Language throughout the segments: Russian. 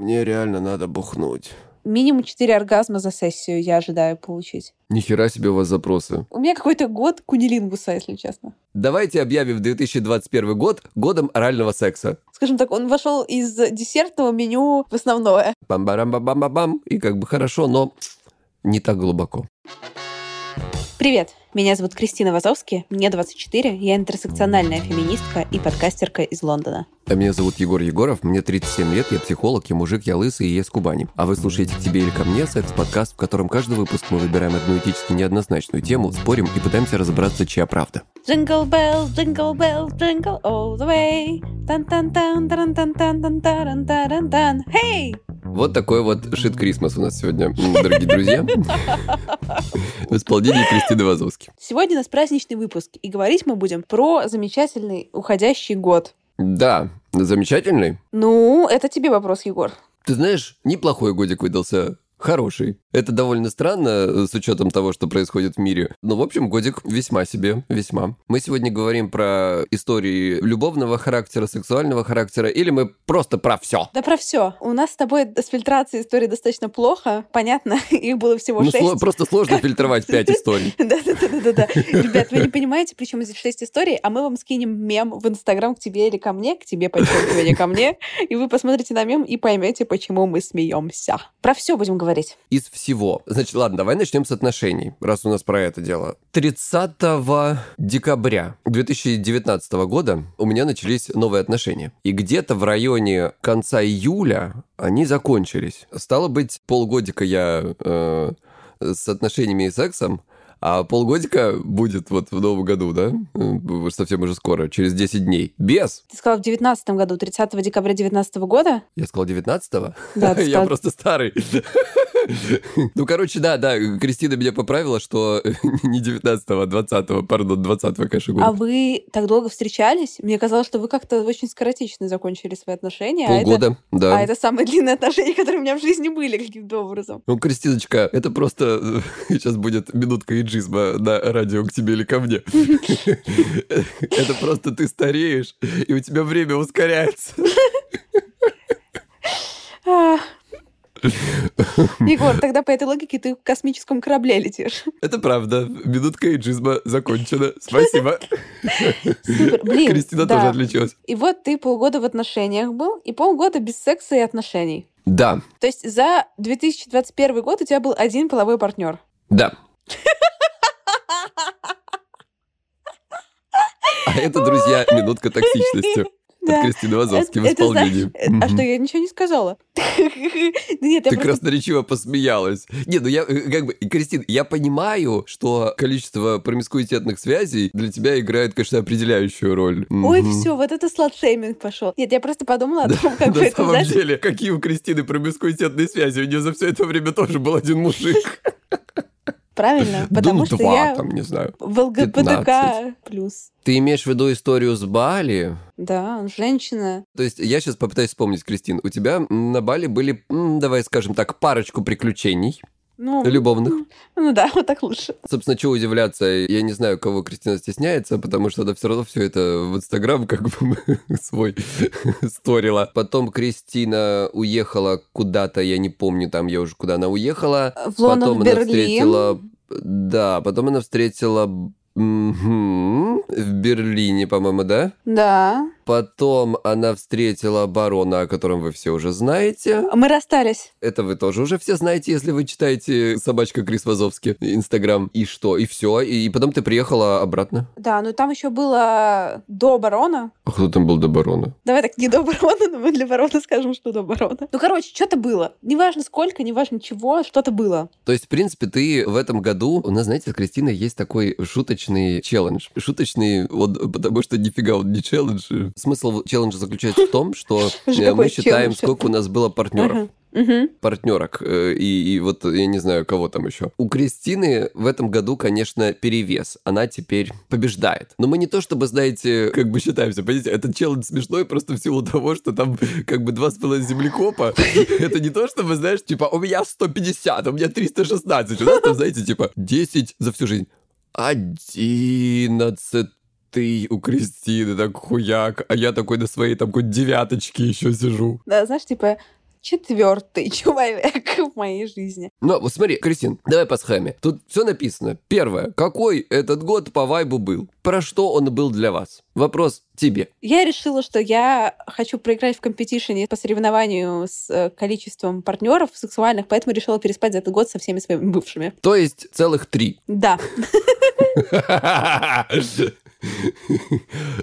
Мне реально надо бухнуть. Минимум 4 оргазма за сессию я ожидаю получить. Нихера себе у вас запросы. У меня какой-то год кунилингуса, если честно. Давайте объявим 2021 год годом орального секса. Скажем так, он вошел из десертного меню в основное. Бам-барам-бам-бам-бам. И как бы хорошо, но не так глубоко. Привет, меня зовут Кристина Вазовски, мне 24, я интерсекциональная феминистка и подкастерка из Лондона. А меня зовут Егор Егоров, мне 37 лет, я психолог, я мужик, я лысый и я с Кубани. А вы слушаете к «Тебе или ко мне» секс-подкаст, в котором каждый выпуск мы выбираем одну этически неоднозначную тему, спорим и пытаемся разобраться, чья правда. Jingle bell, jingle bell, jingle all the way. Тан-тан-тан, тан-тан-тан, тан-тан-тан, hey! Вот такой вот шит Крисмас у нас сегодня, дорогие друзья. В исполнении Кристины Вазовски. Сегодня у нас праздничный выпуск, и говорить мы будем про замечательный уходящий год. Да, замечательный. Ну, это тебе вопрос, Егор. Ты знаешь, неплохой годик выдался. Хороший. Это довольно странно, э, с учетом того, что происходит в мире. Но, в общем, годик весьма себе, весьма. Мы сегодня говорим про истории любовного характера, сексуального характера, или мы просто про все. Да про все. У нас с тобой с фильтрацией истории достаточно плохо. Понятно, их было всего Ну, шесть. сло- просто сложно фильтровать пять историй. Да-да-да-да-да. Ребят, вы не понимаете, причем здесь шесть историй, а мы вам скинем мем в Инстаграм к тебе или ко мне, к тебе, подчеркивание, ко мне, и вы посмотрите на мем и поймете, почему мы смеемся. Про все будем говорить. Из всего. Значит, ладно, давай начнем с отношений, раз у нас про это дело. 30 декабря 2019 года у меня начались новые отношения. И где-то в районе конца июля они закончились. Стало быть, полгодика я э, с отношениями и сексом, а полгодика будет вот в новом году, да? Э, Совсем уже скоро, через 10 дней. Без. Ты сказал в девятнадцатом году, 30 декабря девятнадцатого года? Я сказал 19-го? Да, ты Я сказал- просто старый. Ну, короче, да, да, Кристина меня поправила, что не 19-го, а 20-го, пардон, 20-го, конечно, А года. вы так долго встречались? Мне казалось, что вы как-то очень скоротечно закончили свои отношения. а это- Полгода, А да. это самые длинные отношения, которые у меня в жизни были каким-то образом. Ну, Кристиночка, это просто сейчас будет минутка иджизма на радио к тебе или ко мне. Это просто ты стареешь, и у тебя время ускоряется. Егор, тогда по этой логике ты в космическом корабле летишь. Это правда. Минутка иджизма закончена. Спасибо. Супер. Блин, Кристина да. тоже отличилась. И вот ты полгода в отношениях был, и полгода без секса и отношений. Да, То есть за 2021 год у тебя был один половой партнер. да. А это, друзья, минутка токсичности. От Да. Кристины Вазовски в Это- это исполнении. знаешь, э, А что, я ничего не сказала? Нет, Ты просто... красноречиво посмеялась. Не, ну я, э, как бы, Кристин, я понимаю, что количество промискуитетных связей для тебя играет, конечно, определяющую роль. Ой, все, вот это сладшейминг пошел. Нет, я просто подумала о том, как На самом деле, какие у Кристины промискуитетные связи? У нее за все это время тоже был один мужик. правильно, потому что я там, не знаю. в ЛГБТК плюс. Ты имеешь в виду историю с Бали? Да, женщина. То есть я сейчас попытаюсь вспомнить, Кристин. У тебя на Бали были, давай скажем так, парочку приключений Ну, любовных. ну да, вот так лучше. Собственно, чего удивляться, я не знаю, кого Кристина стесняется, потому что она все равно все это в Инстаграм как бы свой сторила. Потом Кристина уехала куда-то, я не помню там, я уже куда она уехала. В Лондон, потом в она Берлин. встретила... Да, потом она встретила... В Берлине, по-моему, да? Да. Потом она встретила барона, о котором вы все уже знаете. Мы расстались. Это вы тоже уже все знаете, если вы читаете «Собачка Крис Вазовски» Инстаграм. И что? И все. И потом ты приехала обратно. Да, ну там еще было до барона. А кто там был до барона? Давай так, не до барона, но мы для барона скажем, что до барона. Ну, короче, что-то было. Неважно сколько, неважно чего, что-то было. То есть, в принципе, ты в этом году... У нас, знаете, с Кристиной есть такой шуточный челлендж. Шуточный, вот, потому что нифига он не челлендж. Смысл челленджа заключается в том, что э, мы считаем, сколько у нас было партнеров. Мгм. партнерок э, и, и вот я не знаю, кого там еще. У Кристины в этом году, конечно, перевес. Она теперь побеждает. Но мы не то чтобы, знаете, как бы считаемся, понимаете, этот челлендж смешной просто в силу того, что там как бы два с половиной землекопа. Это не то, чтобы, знаешь, типа, у меня 150, у меня 316. У нас там, знаете, типа, 10 за всю жизнь. 11 ты у Кристины так хуяк, а я такой на своей там какой девяточке еще сижу. Да, знаешь, типа четвертый человек в моей жизни. Ну, вот смотри, Кристин, давай по схеме. Тут все написано. Первое. Какой этот год по вайбу был? Про что он был для вас? Вопрос тебе. Я решила, что я хочу проиграть в компетишене по соревнованию с э, количеством партнеров сексуальных, поэтому решила переспать за этот год со всеми своими бывшими. То есть целых три. Да.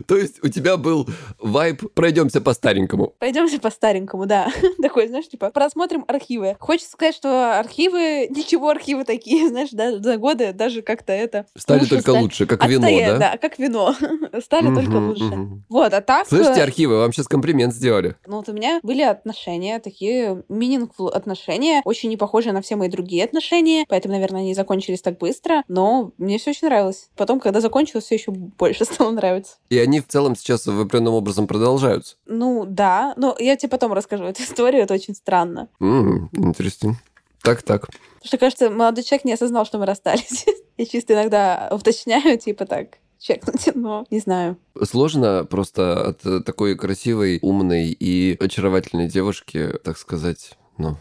То есть у тебя был вайб «пройдемся по-старенькому». Пойдемте по старенькому, да. Такой, знаешь, типа, просмотрим архивы. Хочется сказать, что архивы, ничего архивы такие, знаешь, да, за годы даже как-то это... Стали лучше только стали. лучше, как вино, Отстоя- да? как вино. Стали только лучше. Вот, а так... Слышите, э, архивы, вам сейчас комплимент сделали. Ну, вот у меня были отношения, такие meaningful отношения, очень не похожие на все мои другие отношения, поэтому, наверное, они закончились так быстро, но мне все очень нравилось. Потом, когда закончилось, все еще больше стало нравиться. И они в целом сейчас в определенном образом продолжаются. Ну, да, но я тебе потом расскажу эту историю, это очень странно. Интересно. Так-так. Потому что, кажется, молодой человек не осознал, что мы расстались. Я чисто иногда уточняю, типа так, чекнуть, но не знаю. Сложно просто от э, такой красивой, умной и очаровательной девушки, так сказать, ну,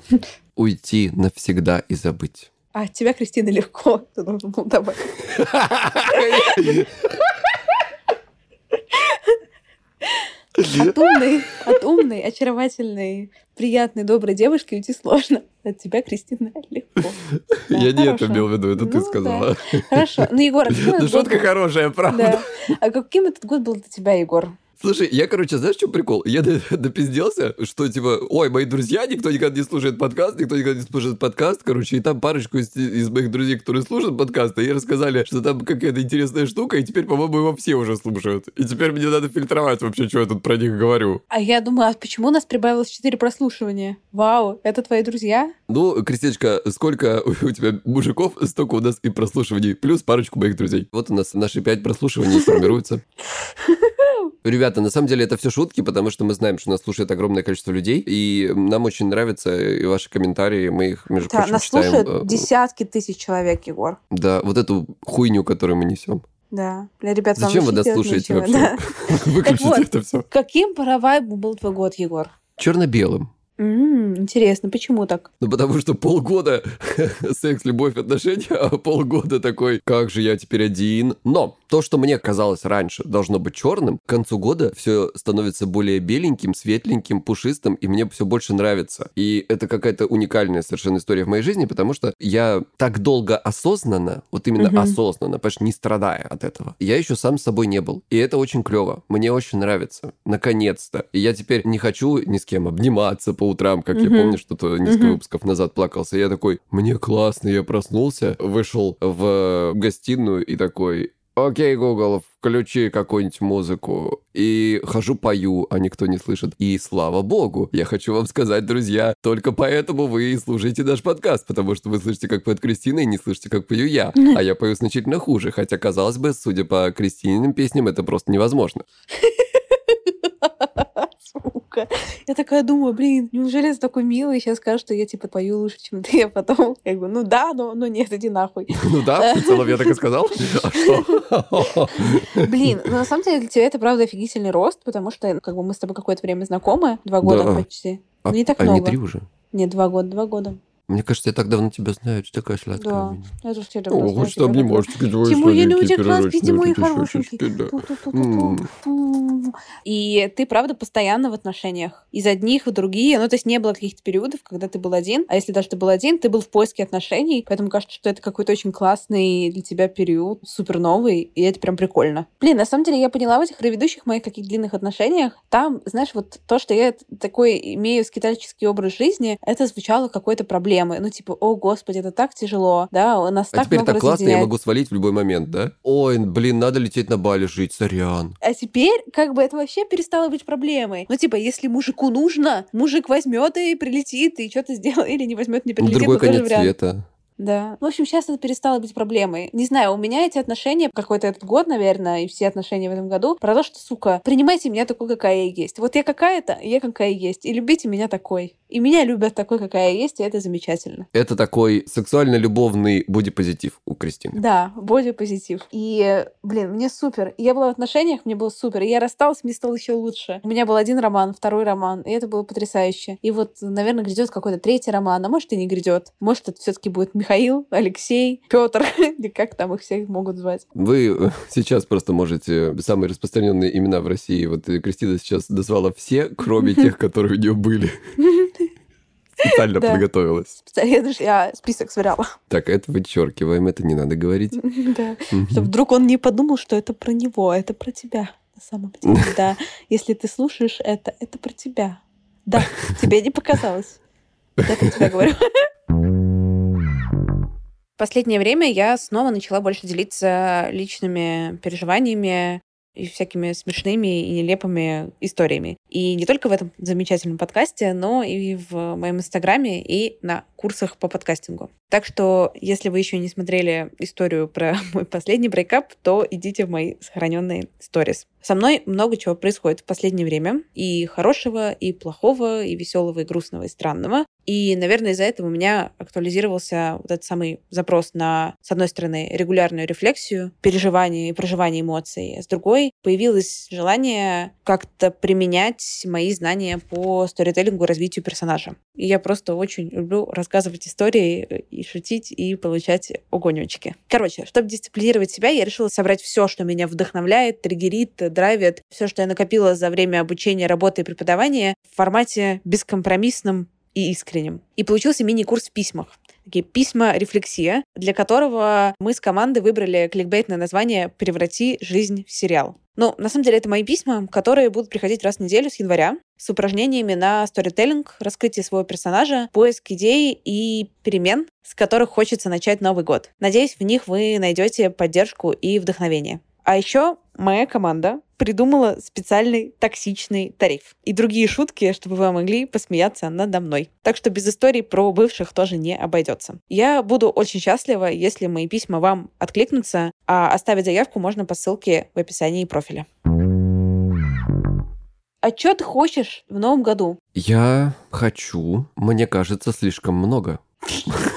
уйти навсегда и забыть. А тебя, Кристина, легко. Ты должен был добавить. От умной, от умной, очаровательной, приятной, доброй девушки уйти сложно. От тебя, Кристина, легко. Да, Я не это имел в виду, это ты Ну, сказала. Хорошо. Ну, Егор, а Ну, шутка был- хорошая, правда. Да. А каким этот год был для тебя, Егор? Слушай, я, короче, знаешь, что прикол? Я д- допизделся, что, типа, ой, мои друзья, никто никогда не слушает подкаст, никто никогда не слушает подкаст, короче, и там парочку из, из моих друзей, которые слушают подкасты, ей рассказали, что там какая-то интересная штука, и теперь, по-моему, его все уже слушают. И теперь мне надо фильтровать вообще, что я тут про них говорю. А я думаю, а почему у нас прибавилось 4 прослушивания? Вау, это твои друзья? Ну, Кристиночка, сколько у тебя мужиков, столько у нас и прослушиваний, плюс парочку моих друзей. Вот у нас наши пять прослушиваний формируются. Ребята, на самом деле это все шутки, потому что мы знаем, что нас слушает огромное количество людей, и нам очень нравятся и ваши комментарии, мы их, между Да, прочим, нас читаем. слушают э, десятки тысяч человек, Егор. Да, вот эту хуйню, которую мы несем. Да. Для ребят Зачем вы нас слушаете вообще? да. Выключите вот. это все. Каким паравайбу был твой год, Егор? Черно-белым. М, интересно, почему так? Ну, потому что полгода секс, любовь, отношения, а полгода такой, как же я теперь один. Но то, что мне казалось раньше должно быть черным, к концу года все становится более беленьким, светленьким, пушистым, и мне все больше нравится. И это какая-то уникальная совершенно история в моей жизни, потому что я так долго осознанно, вот именно Мгм. осознанно, что не страдая от этого, я еще сам с собой не был. И это очень клево. Мне очень нравится. Наконец-то. И я теперь не хочу ни с кем обниматься по утрам, как я Мгм. помню, что-то несколько Мгм. выпусков назад плакался. Я такой, мне классно, я проснулся, вышел в гостиную и такой, окей, Google, включи какую-нибудь музыку. И хожу, пою, а никто не слышит. И слава богу, я хочу вам сказать, друзья, только поэтому вы и слушаете наш подкаст, потому что вы слышите, как поет Кристина, и не слышите, как пою я. А я пою значительно хуже, хотя, казалось бы, судя по Кристининым песням, это просто невозможно. Сука. Я такая думаю, блин, неужели ты такой милый, сейчас скажешь, что я типа пою лучше, чем ты, а потом как бы, ну да, но, но нет, иди нахуй. Ну да, в целом я так и сказал. А? Блин, ну на самом деле для тебя это правда офигительный рост, потому что как бы мы с тобой какое-то время знакомы, два года Да. почти. А Не так а не много. три уже? Нет, два года, два года. Мне кажется, я так давно тебя знаю, ты такая сладкая. Да. у меня. Я тоже тебя давно О, знаю, люблю. обнимашечки твои Тимур, я люблю пирожочки, Тимур, хорошенький. да. И ты, правда, постоянно в отношениях. Из одних в другие. Ну, то есть не было каких-то периодов, когда ты был один. А если даже ты был один, ты был в поиске отношений. Поэтому кажется, что это какой-то очень классный для тебя период, супер новый. И это прям прикольно. Блин, на самом деле я поняла в этих предыдущих моих каких-то длинных отношениях, там, знаешь, вот то, что я такой имею скитальческий образ жизни, это звучало какой-то проблемой. Проблемы. Ну, типа, о, господи, это так тяжело, да, у нас А так теперь много так классно, я разъединяет». могу свалить в любой момент, да? Ой, блин, надо лететь на Бали жить, сорян. А теперь, как бы, это вообще перестало быть проблемой. Ну, типа, если мужику нужно, мужик возьмет и прилетит, и что-то сделает, или не возьмет, не прилетит. Другой конец вариант. света. Да. В общем, сейчас это перестало быть проблемой. Не знаю, у меня эти отношения, какой-то этот год, наверное, и все отношения в этом году, про то, что, сука, принимайте меня такой, какая я есть. Вот я какая-то, я какая есть. И любите меня такой. И меня любят такой, какая я есть, и это замечательно. Это такой сексуально-любовный бодипозитив у Кристины. Да, бодипозитив. И, блин, мне супер. Я была в отношениях, мне было супер. И я рассталась, мне стало еще лучше. У меня был один роман, второй роман, и это было потрясающе. И вот, наверное, грядет какой-то третий роман, а может и не грядет. Может, это все-таки будет Михаил, Алексей, Петр, или как там их всех могут звать. Вы э, сейчас просто можете самые распространенные имена в России. Вот э, Кристина сейчас назвала все, кроме тех, которые у нее были. Специально Да. подготовилась. Я даже я список сверяла. Так, это вычеркиваем, это не надо говорить. Да. Чтобы вдруг он не подумал, что это про него, а это про тебя. На самом деле, да. Если ты слушаешь это, это про тебя. Да, тебе не показалось. Я про тебя говорю. Последнее время я снова начала больше делиться личными переживаниями и всякими смешными и нелепыми историями. И не только в этом замечательном подкасте, но и в моем инстаграме и на курсах по подкастингу. Так что, если вы еще не смотрели историю про мой последний брейкап, то идите в мои сохраненные сторис. Со мной много чего происходит в последнее время. И хорошего, и плохого, и веселого, и грустного, и странного. И, наверное, из-за этого у меня актуализировался вот этот самый запрос на, с одной стороны, регулярную рефлексию, переживание и проживание эмоций, а с другой появилось желание как-то применять мои знания по сторителлингу и развитию персонажа. И я просто очень люблю рассказывать истории и шутить, и получать огонечки. Короче, чтобы дисциплинировать себя, я решила собрать все, что меня вдохновляет, триггерит, драйвит, все, что я накопила за время обучения, работы и преподавания в формате бескомпромиссном и искренним. И получился мини-курс в письмах. Такие письма-рефлексия, для которого мы с командой выбрали кликбейтное название «Преврати жизнь в сериал». Ну, на самом деле, это мои письма, которые будут приходить раз в неделю с января с упражнениями на сторителлинг, раскрытие своего персонажа, поиск идей и перемен, с которых хочется начать Новый год. Надеюсь, в них вы найдете поддержку и вдохновение. А еще моя команда придумала специальный токсичный тариф и другие шутки, чтобы вы могли посмеяться надо мной. Так что без историй про бывших тоже не обойдется. Я буду очень счастлива, если мои письма вам откликнутся, а оставить заявку можно по ссылке в описании профиля. А что ты хочешь в новом году? Я хочу, мне кажется, слишком много.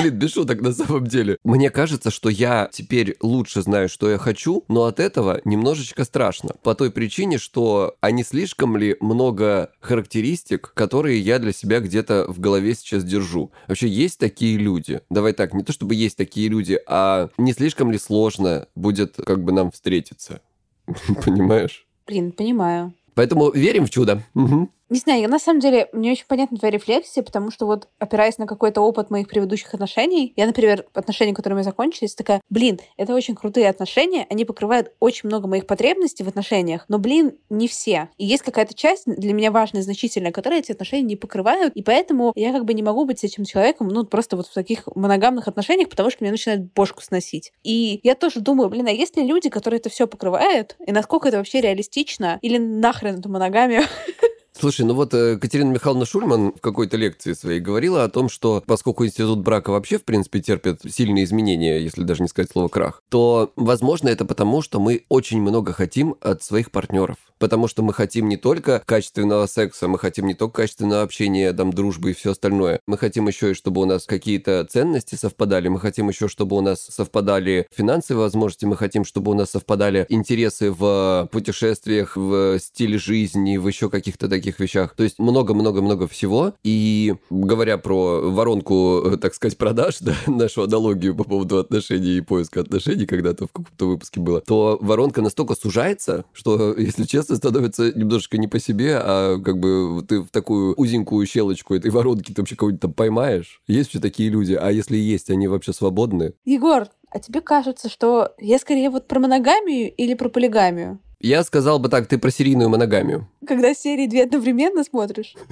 Блин, без шуток на самом деле. Мне кажется, что я теперь лучше знаю, что я хочу, но от этого немножечко страшно. По той причине, что а не слишком ли много характеристик, которые я для себя где-то в голове сейчас держу. Вообще есть такие люди. Давай так, не то чтобы есть такие люди, а не слишком ли сложно будет как бы нам встретиться. Понимаешь? Блин, понимаю. Поэтому верим в чудо. Мгм. Не знаю, я на самом деле, мне очень понятна твоя рефлексия, потому что вот, опираясь на какой-то опыт моих предыдущих отношений, я, например, отношения, которые у меня закончились, такая, блин, это очень крутые отношения, они покрывают очень много моих потребностей в отношениях, но, блин, не все. И есть какая-то часть для меня важная, значительная, которая эти отношения не покрывают, и поэтому я как бы не могу быть с этим человеком, ну, просто вот в таких моногамных отношениях, потому что меня начинает бошку сносить. И я тоже думаю, блин, а есть ли люди, которые это все покрывают, и насколько это вообще реалистично, или нахрен эту моногамию? Слушай, ну вот э, Катерина Михайловна Шульман в какой-то лекции своей говорила о том, что поскольку институт брака вообще, в принципе, терпит сильные изменения, если даже не сказать слово крах, то, возможно, это потому, что мы очень много хотим от своих партнеров. Потому что мы хотим не только качественного секса, мы хотим не только качественного общения, там, дружбы и все остальное. Мы хотим еще и, чтобы у нас какие-то ценности совпадали, мы хотим еще, чтобы у нас совпадали финансовые возможности, мы хотим, чтобы у нас совпадали интересы в путешествиях, в стиле жизни, в еще каких-то таких вещах. То есть много-много-много всего. И говоря про воронку, э, так сказать, продаж, да, нашу аналогию по поводу отношений и поиска отношений, когда-то в каком-то выпуске было, то воронка настолько сужается, что, если честно, становится немножечко не по себе, а как бы ты в такую узенькую щелочку этой воронки ты вообще кого-нибудь там поймаешь. Есть вообще такие люди, а если есть, они вообще свободны? Егор, а тебе кажется, что я скорее вот про моногамию или про полигамию? Я сказал бы так, ты про серийную моногамию. Когда серии две одновременно смотришь.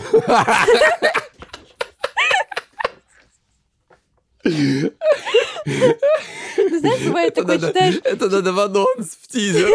Ну, знаешь, бывает такое, читаешь... Это надо в анонс, в тизер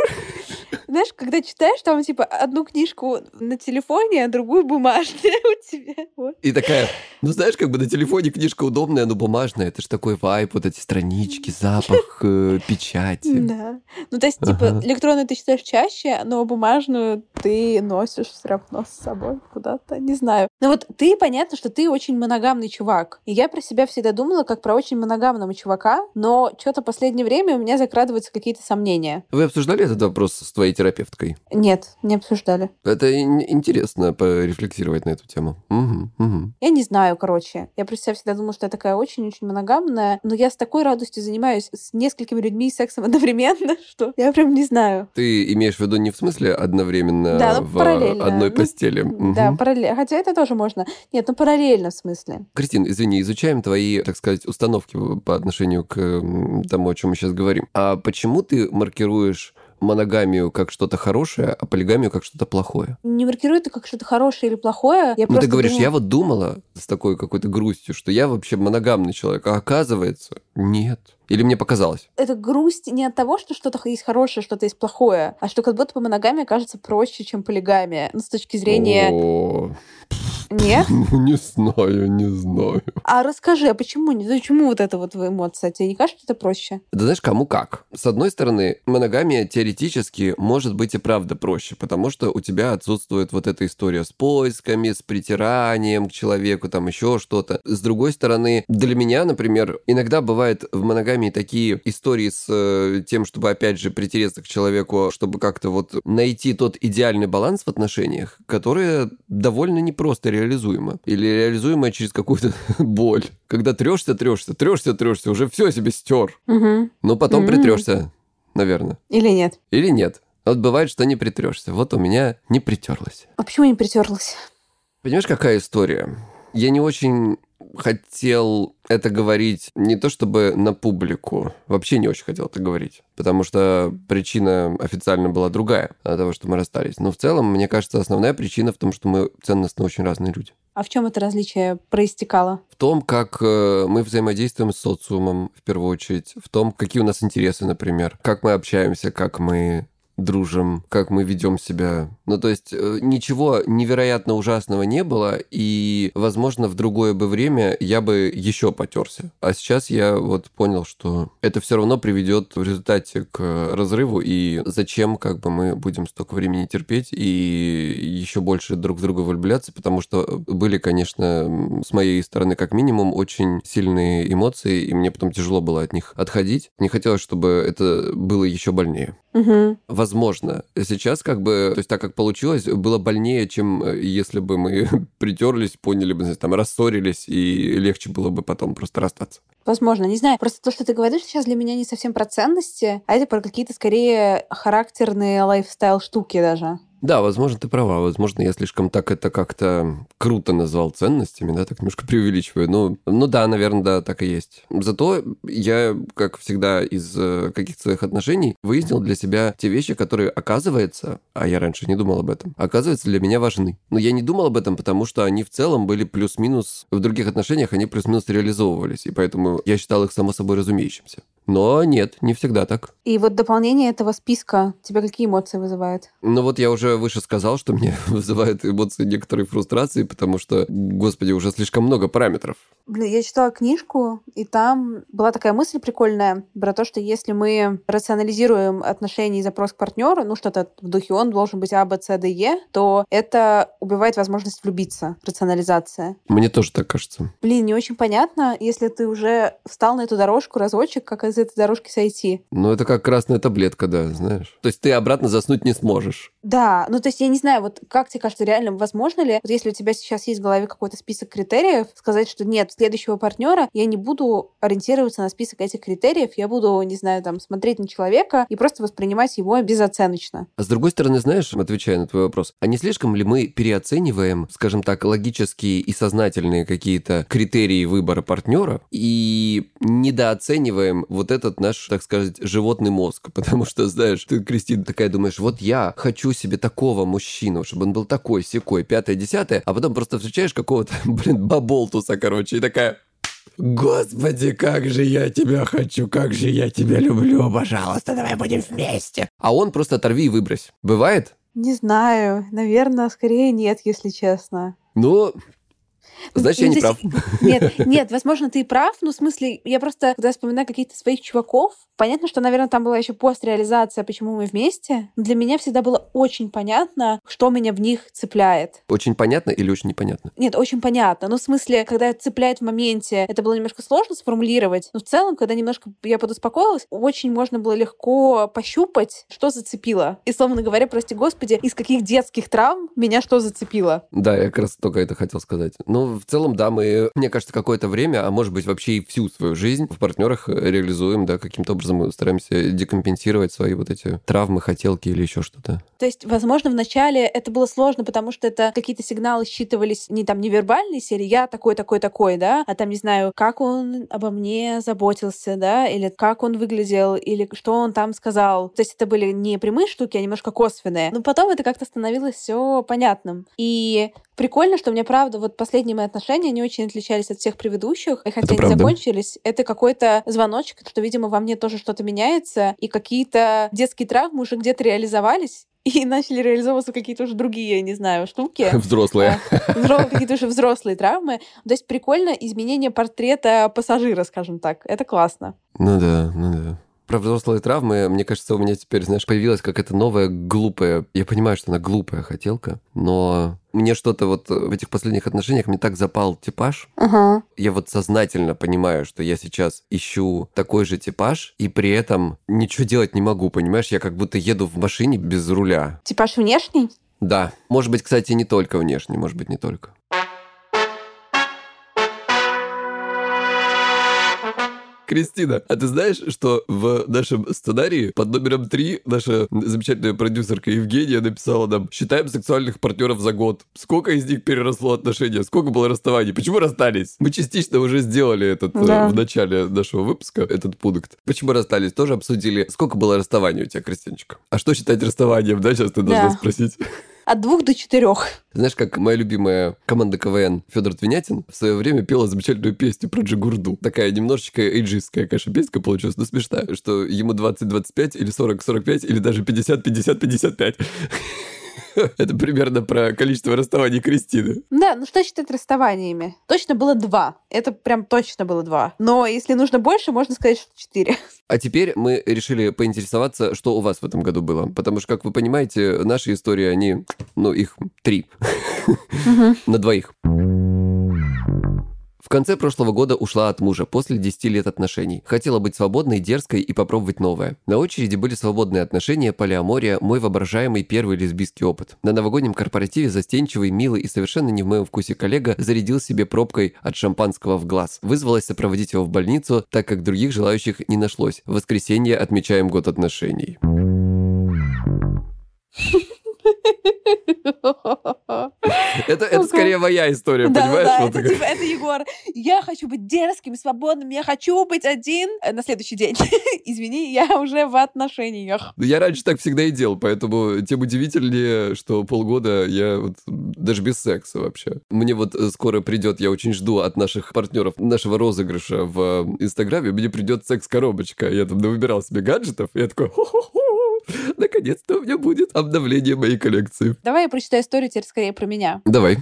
знаешь, когда читаешь, там, типа, одну книжку на телефоне, а другую бумажную у тебя. Вот. И такая, ну знаешь, как бы на телефоне книжка удобная, но бумажная. Это же такой вайп, вот эти странички, запах, э, печати. Да. Ну, то есть, типа, Ага. электронную ты читаешь чаще, но бумажную ты носишь все равно с собой куда-то, не знаю. Ну вот ты, понятно, что ты очень моногамный чувак. И я про себя всегда думала, как про очень моногамного чувака, но что-то последнее время у меня закрадываются какие-то сомнения. Вы обсуждали этот вопрос с твоей терапевткой? Нет, не обсуждали. Это ин- интересно порефлексировать на эту тему. Мгм, мгм. Я не знаю, короче. Я про себя всегда думала, что я такая очень-очень моногамная, но я с такой радостью занимаюсь с несколькими людьми сексом одновременно, что я прям не знаю. Ты имеешь в виду не в смысле одновременно Да, ну, в параллельно. одной Ну, постели? Да, Мгм. параллельно. Хотя это тоже можно. Нет, ну параллельно в смысле. Кристин, извини, изучаем твои, так сказать, установки по отношению к тому, о чем мы сейчас говорим. А почему ты маркируешь моногамию как что-то хорошее, а полигамию как что-то плохое? Не маркирую это как что-то хорошее или плохое. Я Ну, ты говоришь, думаю- я вот думала с такой какой-то грустью, что я вообще моногамный человек, а оказывается, нет. Или мне показалось? Это грусть не от того, что что-то есть хорошее, что-то есть плохое, а что как будто бы моногамия кажется проще, чем полигамия. Ну, с точки зрения... О, Нет? не знаю, не знаю. А расскажи, а почему? Почему вот это вот эмоция? Тебе не кажется, что это проще? Да знаешь, кому как. С одной стороны, моногамия теоретически может быть и правда проще, потому что у тебя отсутствует вот эта история с поисками, с притиранием к человеку, там еще что-то. С другой стороны, для меня, например, иногда бывает в моногамии такие истории с э, тем, чтобы опять же притереться к человеку, чтобы как-то вот найти тот идеальный баланс в отношениях, которое довольно непросто реализуемо. Или реализуемо через какую-то боль. Когда трешься, трешься, трешься, трешься, уже все себе стер. Угу. Но потом М. притрешься, наверное. Или нет? Или нет. Вот бывает, что не притрешься. Вот у меня не притерлась. А почему не притерлась? Понимаешь, какая история? Я не очень хотел это говорить не то чтобы на публику, вообще не очень хотел это говорить, потому что причина официально была другая от того, что мы расстались. Но в целом, мне кажется, основная причина в том, что мы ценностно очень разные люди. А в чем это различие проистекало? В том, как э, мы взаимодействуем с социумом, в первую очередь, в том, какие у нас интересы, например, как мы общаемся, как мы дружим, как мы ведем себя. Ну, то есть э, ничего невероятно ужасного не было, и, возможно, в другое бы время я бы еще потерся. А сейчас я вот понял, что это все равно приведет в результате к разрыву, и зачем как бы мы будем столько времени терпеть и еще больше друг в друга влюбляться, потому что были, конечно, с моей стороны как минимум очень сильные эмоции, и мне потом тяжело было от них отходить. Не хотелось, чтобы это было еще больнее. Угу. Возможно. Сейчас как бы, то есть так как получилось, было больнее, чем э, если бы мы притерлись, поняли бы, там, рассорились, и легче было бы потом просто расстаться. Возможно, не знаю. Просто то, что ты говоришь сейчас для меня не совсем про ценности, а это про какие-то скорее характерные лайфстайл штуки даже. Да, возможно, ты права. Возможно, я слишком так это как-то круто назвал ценностями, да, так немножко преувеличиваю. Ну, ну да, наверное, да, так и есть. Зато я, как всегда, из э, каких-то своих отношений выяснил для себя те вещи, которые, оказывается, а я раньше не думал об этом, оказывается, для меня важны. Но я не думал об этом, потому что они в целом были плюс-минус, в других отношениях они плюс-минус реализовывались, и поэтому я считал их само собой разумеющимся. Но нет, не всегда так. И вот дополнение этого списка тебя какие эмоции вызывает? Ну вот я уже выше сказал, что мне вызывает эмоции некоторой фрустрации, потому что, господи, уже слишком много параметров. Блин, я читала книжку, и там была такая мысль прикольная про то, что если мы рационализируем отношения и запрос к партнеру, ну что-то в духе он должен быть А, Б, С, Д, Е, то это убивает возможность влюбиться, рационализация. Мне тоже так кажется. Блин, не очень понятно, если ты уже встал на эту дорожку разочек, как из этой дорожки сойти. Ну это как красная таблетка, да, знаешь. То есть ты обратно заснуть не сможешь. Да, ну то есть я не знаю, вот как тебе кажется, реально возможно ли, вот если у тебя сейчас есть в голове какой-то список критериев, сказать, что нет, следующего партнера я не буду ориентироваться на список этих критериев, я буду, не знаю, там, смотреть на человека и просто воспринимать его безоценочно. А с другой стороны, знаешь, отвечая на твой вопрос, а не слишком ли мы переоцениваем, скажем так, логические и сознательные какие-то критерии выбора партнера и недооцениваем вот этот наш, так сказать, животный мозг? Потому что, знаешь, ты, Кристина, такая думаешь, вот я хочу себе такого мужчину, чтобы он был такой, секой, пятое, десятое, а потом просто встречаешь какого-то, блин, баболтуса, короче, и такая, Господи, как же я тебя хочу, как же я тебя люблю, пожалуйста, давай будем вместе. А он просто оторви и выбрось. Бывает? Не знаю. Наверное, скорее нет, если честно. Ну, Значит, я не прав. Нет, нет, возможно, ты прав, но в смысле, я просто, когда вспоминаю каких-то своих чуваков, понятно, что, наверное, там была еще постреализация, почему мы вместе. Для меня всегда было очень понятно, что меня в них цепляет. Очень понятно или очень непонятно? Нет, очень понятно. Ну, в смысле, когда цепляет в моменте, это было немножко сложно сформулировать, но в целом, когда немножко я подуспокоилась, очень можно было легко пощупать, что зацепило. И, словно говоря, прости господи, из каких детских травм меня что зацепило. Да, я как раз только это хотел сказать. Ну, в целом, да, мы, мне кажется, какое-то время, а может быть вообще и всю свою жизнь в партнерах реализуем, да, каким-то образом мы стараемся декомпенсировать свои вот эти травмы, хотелки или еще что-то. То есть, возможно, вначале это было сложно, потому что это какие-то сигналы считывались не там невербальные серии, я такой, такой, такой, да, а там, не знаю, как он обо мне заботился, да, или как он выглядел, или что он там сказал. То есть это были не прямые штуки, а немножко косвенные. Но потом это как-то становилось все понятным. И прикольно, что мне правда вот последние мои отношения не очень отличались от всех предыдущих, и хотя это они правда. закончились, это какой-то звоночек, что, видимо, во мне тоже что-то меняется, и какие-то детские травмы уже где-то реализовались, и начали реализовываться какие-то уже другие, не знаю, штуки. Взрослые. А, какие-то уже взрослые травмы. То есть прикольно изменение портрета пассажира, скажем так. Это классно. Ну да, ну да про взрослые травмы, мне кажется, у меня теперь, знаешь, появилась какая-то новая глупая... Я понимаю, что она глупая хотелка, но мне что-то вот в этих последних отношениях мне так запал типаж. Uh-huh. Я вот сознательно понимаю, что я сейчас ищу такой же типаж, и при этом ничего делать не могу, понимаешь? Я как будто еду в машине без руля. Типаж внешний? Да. Может быть, кстати, не только внешний, может быть, не только. Кристина, а ты знаешь, что в нашем сценарии под номером 3 наша замечательная продюсерка Евгения написала нам «Считаем сексуальных партнеров за год». Сколько из них переросло отношения? Сколько было расставаний? Почему расстались? Мы частично уже сделали этот э, да. в начале нашего выпуска, этот пункт. Почему расстались? Тоже обсудили. Сколько было расставаний у тебя, Кристиночка? А что считать расставанием, да? Сейчас ты должна да. спросить от двух до четырех. Знаешь, как моя любимая команда КВН Федор Твинятин в свое время пела замечательную песню про Джигурду. Такая немножечко эйджистская, конечно, песня получилась, но смешная, что ему 20-25 или 40-45 или даже 50-50-55. Это примерно про количество расставаний Кристины. Да, ну что считать расставаниями? Точно было два. Это прям точно было два. Но если нужно больше, можно сказать, что четыре. А теперь мы решили поинтересоваться, что у вас в этом году было. Потому что, как вы понимаете, наши истории, они, ну, их три. На двоих конце прошлого года ушла от мужа после 10 лет отношений. Хотела быть свободной, дерзкой и попробовать новое. На очереди были свободные отношения, полиамория, мой воображаемый первый лесбийский опыт. На новогоднем корпоративе застенчивый, милый и совершенно не в моем вкусе коллега зарядил себе пробкой от шампанского в глаз. Вызвалась сопроводить его в больницу, так как других желающих не нашлось. В воскресенье отмечаем год отношений. Это, это скорее моя история, да, понимаешь? Да, вот это, типа, это Егор. Я хочу быть дерзким, свободным, я хочу быть один э, на следующий день. Извини, я уже в отношениях. Я раньше так всегда и делал, поэтому тем удивительнее, что полгода я вот даже без секса вообще. Мне вот э, скоро придет, я очень жду от наших партнеров нашего розыгрыша в Инстаграме, мне придет секс-коробочка. Я там выбирал себе гаджетов, и я такой, хо-хо-хо, Наконец-то у меня будет обновление моей коллекции. Давай я прочитаю историю теперь скорее про меня. Давай.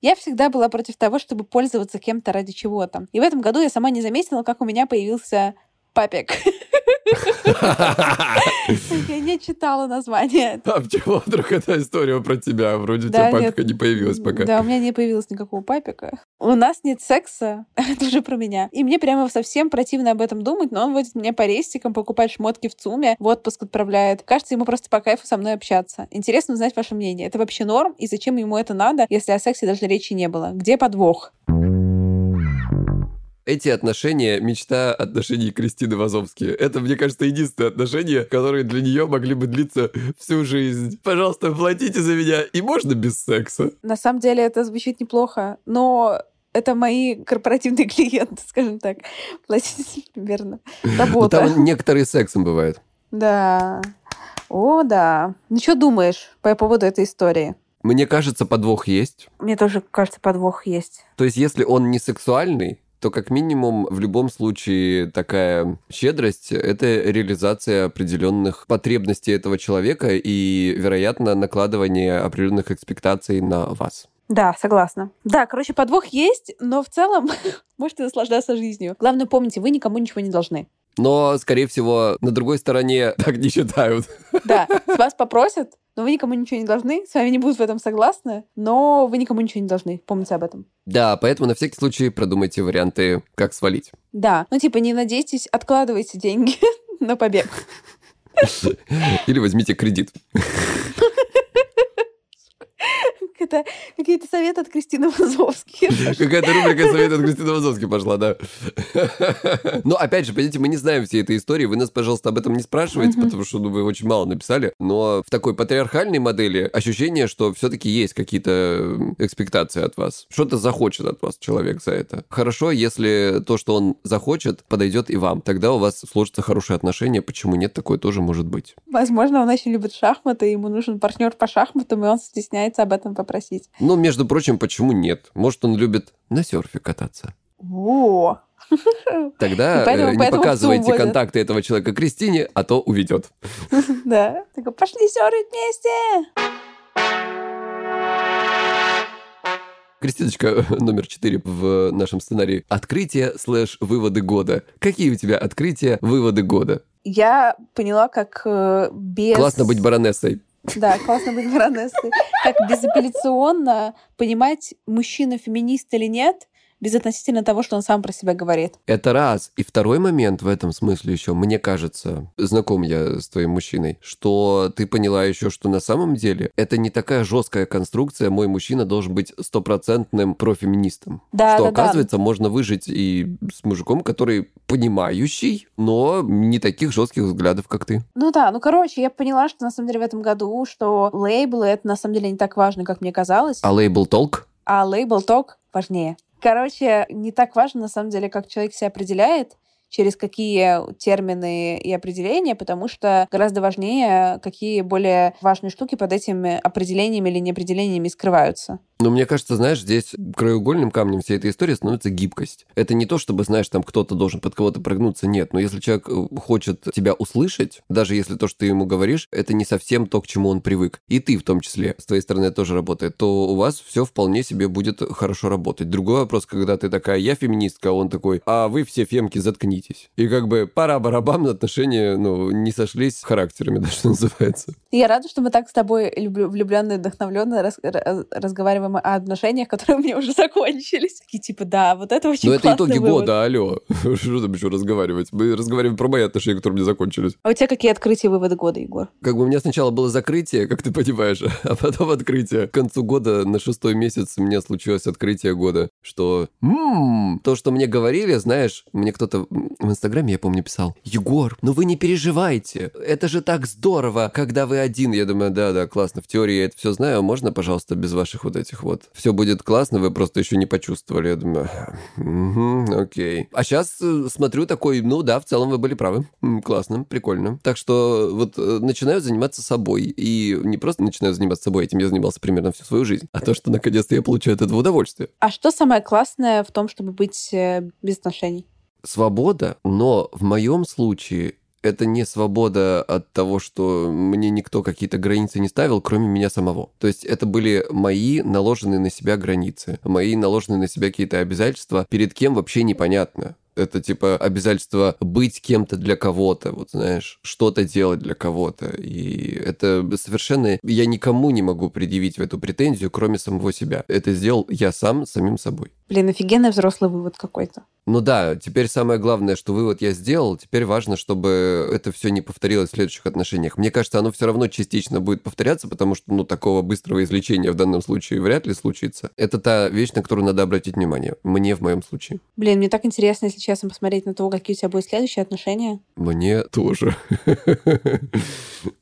Я всегда была против того, чтобы пользоваться кем-то ради чего-то. И в этом году я сама не заметила, как у меня появился папик. Я не читала название. А почему вдруг эта история про тебя? Вроде у тебя папика не появилась пока. Да, у меня не появилось никакого папика. У нас нет секса. Это уже про меня. И мне прямо совсем противно об этом думать, но он водит меня по рейстикам, покупает шмотки в ЦУМе, в отпуск отправляет. Кажется, ему просто по кайфу со мной общаться. Интересно узнать ваше мнение. Это вообще норм? И зачем ему это надо, если о сексе даже речи не было? Где подвох? Эти отношения — мечта отношений Кристины Вазовски. Это, мне кажется, единственные отношения, которые для нее могли бы длиться всю жизнь. Пожалуйста, платите за меня, и можно без секса. На самом деле это звучит неплохо, но это мои корпоративные клиенты, скажем так. Платите примерно. Работа. Ну, там некоторые сексом бывает. Да. О, да. Ну, что думаешь по поводу этой истории? Мне кажется, подвох есть. Мне тоже кажется, подвох есть. То есть, если он не сексуальный, то как минимум в любом случае такая щедрость – это реализация определенных потребностей этого человека и, вероятно, накладывание определенных экспектаций на вас. Да, согласна. Да, короче, подвох есть, но в целом можете наслаждаться жизнью. Главное, помните, вы никому ничего не должны. Но, скорее всего, на другой стороне так не считают. Да, с вас попросят, но вы никому ничего не должны, с вами не будут в этом согласны, но вы никому ничего не должны, помните об этом. Да, поэтому на всякий случай продумайте варианты, как свалить. Да, ну типа не надейтесь, откладывайте деньги на побег. Или возьмите кредит. Это какие-то советы от Кристины Вазовски. Какая-то рубрика советы от Кристины Вазовски пошла, да. Но опять же, понимаете, мы не знаем всей этой истории. Вы нас, пожалуйста, об этом не спрашивайте, потому что ну, вы очень мало написали. Но в такой патриархальной модели ощущение, что все-таки есть какие-то экспектации от вас. Что-то захочет от вас человек за это. Хорошо, если то, что он захочет, подойдет и вам. Тогда у вас сложатся хорошие отношения. Почему нет? Такое тоже может быть. Возможно, он очень любит шахматы, ему нужен партнер по шахматам, и он стесняется об этом попросить. Ну, между прочим, почему нет? Может, он любит на серфе кататься. О, Тогда поэтому- э, не поэтому показывайте контакты этого человека Кристине, а то уведет. да. Такой, пошли серфить вместе. Кристиночка, номер четыре в нашем сценарии. Открытие слэш выводы года. Какие у тебя открытия, выводы года? Я поняла, как э, без... Классно быть баронессой. Да, классно быть баронессой. Как безапелляционно понимать, мужчина феминист или нет, безотносительно того, что он сам про себя говорит. Это раз. И второй момент в этом смысле еще, мне кажется, знаком я с твоим мужчиной, что ты поняла еще, что на самом деле это не такая жесткая конструкция, мой мужчина должен быть стопроцентным профеминистом. Да, что, да, да. оказывается, можно выжить и с мужиком, который понимающий, но не таких жестких взглядов, как ты. Ну да, ну короче, я поняла, что на самом деле в этом году, что лейблы это на самом деле не так важно, как мне казалось, А лейбл толк? а лейбл ток важнее. Короче, не так важно на самом деле, как человек себя определяет, через какие термины и определения, потому что гораздо важнее, какие более важные штуки под этими определениями или неопределениями скрываются. Но мне кажется, знаешь, здесь краеугольным камнем всей этой истории становится гибкость. Это не то, чтобы, знаешь, там кто-то должен под кого-то прогнуться, нет. Но если человек э, хочет тебя услышать, даже если то, что ты ему говоришь, это не совсем то, к чему он привык, и ты в том числе, с твоей стороны тоже работает, то у вас все вполне себе будет хорошо работать. Другой вопрос, когда ты такая, я феминистка, а он такой, а вы все фемки, заткнитесь. И как бы пара барабан отношения, ну, не сошлись характерами, да, что называется. Я рада, что мы так с тобой влюбленно и вдохновленно разговариваем о отношениях, которые у меня уже закончились. Такие типа, да, вот это очень Но это классный итоги вывод. года, алло. Что там еще разговаривать? Мы разговариваем про мои отношения, которые мне закончились. А у тебя какие открытия и выводы года, Егор? Как бы у меня сначала было закрытие, как ты понимаешь, а потом открытие. К концу года, на шестой месяц, у меня случилось открытие года, что «М, то, что мне говорили, знаешь, мне кто-то в Инстаграме, я помню, писал, Егор, ну вы не переживайте, это же так здорово, когда вы один. Я думаю, да-да, классно, в теории я это все знаю, можно, пожалуйста, без ваших вот этих вот. Все будет классно, вы просто еще не почувствовали. Я думаю, «Мгм, окей. А сейчас смотрю такой, ну да, в целом вы были правы. Классно, прикольно. Так что вот э, начинаю заниматься собой. И не просто начинаю заниматься собой, этим я занимался примерно всю свою жизнь, а то, что наконец-то я получаю от этого удовольствие. А что самое классное в том, чтобы быть э, без отношений? Свобода, но в моем случае это не свобода от того, что мне никто какие-то границы не ставил, кроме меня самого. То есть это были мои наложенные на себя границы, мои наложенные на себя какие-то обязательства, перед кем вообще непонятно. Это типа обязательство быть кем-то для кого-то, вот знаешь, что-то делать для кого-то. И это совершенно... Я никому не могу предъявить в эту претензию, кроме самого себя. Это сделал я сам, самим собой. Блин, офигенный взрослый вывод какой-то. Ну да, теперь самое главное, что вывод я сделал, теперь важно, чтобы это все не повторилось в следующих отношениях. Мне кажется, оно все равно частично будет повторяться, потому что, ну, такого быстрого излечения в данном случае вряд ли случится. Это та вещь, на которую надо обратить внимание. Мне в моем случае. Блин, мне так интересно, если честно, посмотреть на то, какие у тебя будут следующие отношения. Мне тоже.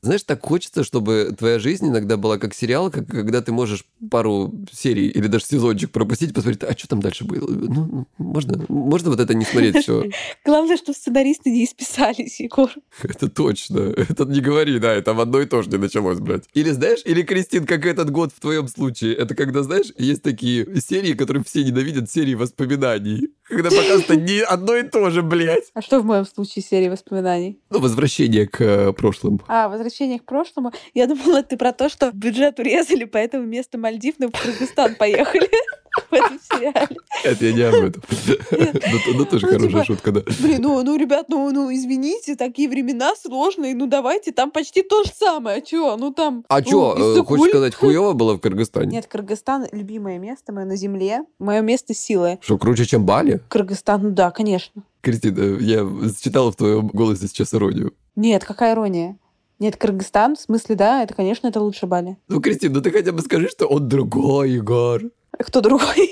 Знаешь, так хочется, чтобы твоя жизнь иногда была как сериал, как когда ты можешь пару серий или даже сезончик пропустить, посмотреть, а что там дальше было? Ну, ну, можно, можно вот это не смотреть все? Главное, что сценаристы не исписались, Егор. Это точно. Это не говори, да, это в одно и то же не началось, блядь. Или знаешь, или, Кристин, как этот год в твоем случае, это когда, знаешь, есть такие серии, которые все ненавидят, серии воспоминаний. Когда показывают не одно и то же, блядь. А что в моем случае серии воспоминаний? Ну, возвращение к э, прошлому. А, возвращение к прошлому. Я думала, ты про то, что бюджет урезали, поэтому вместо Мальдив в Кыргызстан поехали в этом сериале. Это я не об этом. Ну, ну, тоже Ну, хорошая типа, шутка, да. Блин, ну, ну, ребят, ну, ну, извините, такие времена сложные, ну, давайте, там почти то же самое, а чё, ну, там... А ну, чё, э, хочешь сказать, хуево было в Кыргызстане? Нет, Кыргызстан — любимое место мое на земле, мое место силы. Что, круче, чем Бали? Кыргызстан, ну да, конечно. Кристина, я читала в твоем голосе сейчас иронию. Нет, какая ирония. Нет, Кыргызстан, в смысле, да, это, конечно, это лучше Бали. Ну, Кристина, ну ты хотя бы скажи, что он другой, Егор. А Кто другой?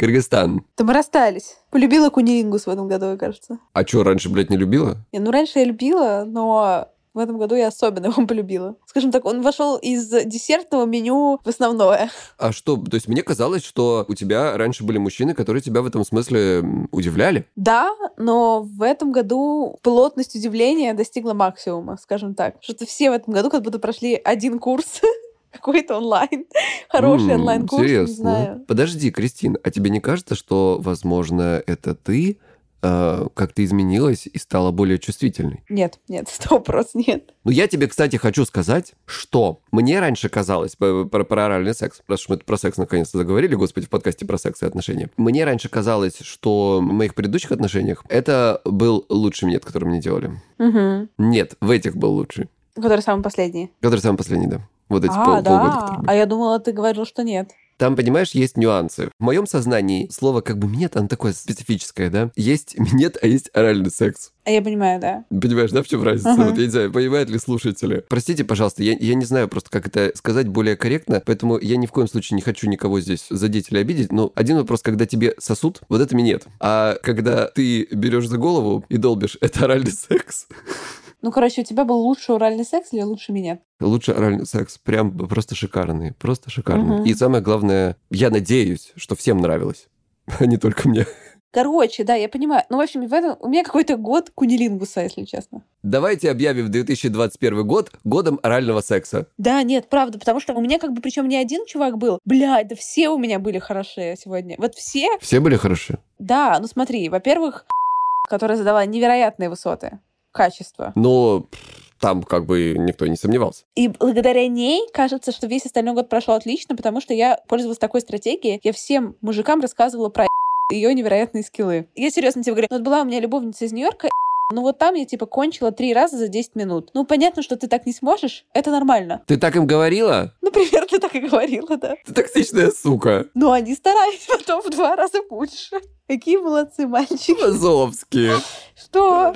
Кыргызстан. Да мы расстались. Полюбила кунилингус в этом году, кажется. А чё, раньше, блядь, не любила? Не, ну, раньше я любила, но в этом году я особенно его полюбила. Скажем так, он вошел из десертного меню в основное. А что, то есть мне казалось, что у тебя раньше были мужчины, которые тебя в этом смысле удивляли. Да, но в этом году плотность удивления достигла максимума, скажем так. Что-то все в этом году как будто прошли один курс какой-то онлайн. Хороший онлайн-курс, не знаю. Подожди, Кристин, а тебе не кажется, что, возможно, это ты э, как-то изменилась и стала более чувствительной? Нет, нет, сто вопрос нет. Ну, я тебе, кстати, хочу сказать, что мне раньше казалось, про, про оральный секс, раз уж мы про секс наконец-то заговорили, господи, в подкасте про секс и отношения. Мне раньше казалось, что в моих предыдущих отношениях это был лучший минет, который мне делали. Мгм. Нет, в этих был лучший. Который самый последний. Который самый последний, да. Вот эти А, пол- полгода, да. которые были. А я думала, ты говорил, что нет. Там, понимаешь, есть нюансы. В моем сознании слово как бы минет, оно такое специфическое, да? Есть минет, а есть оральный секс. А я понимаю, да. Понимаешь, да, в чем разница? Ага. Вот я не знаю, понимают ли слушатели. Простите, пожалуйста, я, я не знаю просто, как это сказать более корректно, поэтому я ни в коем случае не хочу никого здесь задеть или обидеть. Но один вопрос, когда тебе сосут, вот это минет. А когда ты берешь за голову и долбишь, это оральный секс. Ну, короче, у тебя был лучший оральный секс или лучше меня? Лучше оральный секс. Прям просто шикарный. Просто шикарный. Мгм. И самое главное, я надеюсь, что всем нравилось, а не только мне. Короче, да, я понимаю. Ну, в общем, в этом у меня какой-то год кунилингуса, если честно. Давайте объявим 2021 год годом орального секса. Да, нет, правда, потому что у меня как бы, причем не один чувак был. Блядь, да все у меня были хорошие сегодня. Вот все, Все были хороши? да, ну смотри, во-первых, которая задала невероятные высоты качества. Но там как бы никто не сомневался. И благодаря ней кажется, что весь остальной год прошел отлично, потому что я пользовалась такой стратегией. Я всем мужикам рассказывала про ее невероятные скиллы. Я серьезно тебе говорю, ну, вот была у меня любовница из Нью-Йорка, ну вот там я типа кончила три раза за 10 минут. Ну понятно, что ты так не сможешь, это нормально. Ты так им говорила? Ну, примерно так и говорила, да. Ты токсичная сука. Но они старались потом в два раза больше. Какие молодцы мальчики. Философски. Что?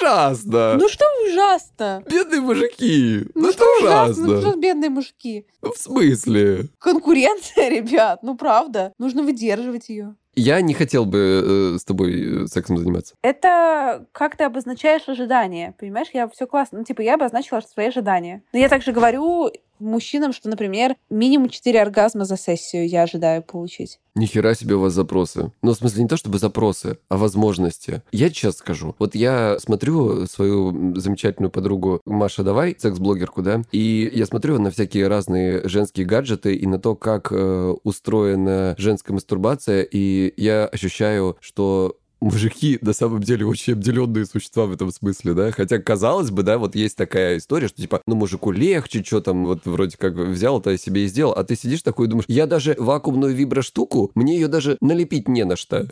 Ужасно. Ну что ужасно? Бедные мужики. Ну, Ну что ужасно? Ну что бедные мужики? В смысле? Конкуренция, ребят, ну правда. Нужно выдерживать ее. Я не хотел бы э, с тобой э, сексом заниматься. Это как ты обозначаешь ожидания, понимаешь? Я все классно. Ну, типа, я обозначила свои ожидания. Но я также говорю мужчинам, что, например, минимум 4 оргазма за сессию я ожидаю получить. Нихера себе у вас запросы. Ну, в смысле, не то чтобы запросы, а возможности. Я сейчас скажу. Вот я смотрю свою замечательную подругу Маша Давай, секс-блогерку, да, и я смотрю на всякие разные женские гаджеты и на то, как э, устроена женская мастурбация, и я ощущаю, что мужики на самом деле очень обделенные существа в этом смысле, да, хотя казалось бы, да, вот есть такая история, что типа, ну мужику легче, что там, вот вроде как взял это себе и сделал, а ты сидишь такой и думаешь, я даже вакуумную виброштуку, мне ее даже налепить не на что,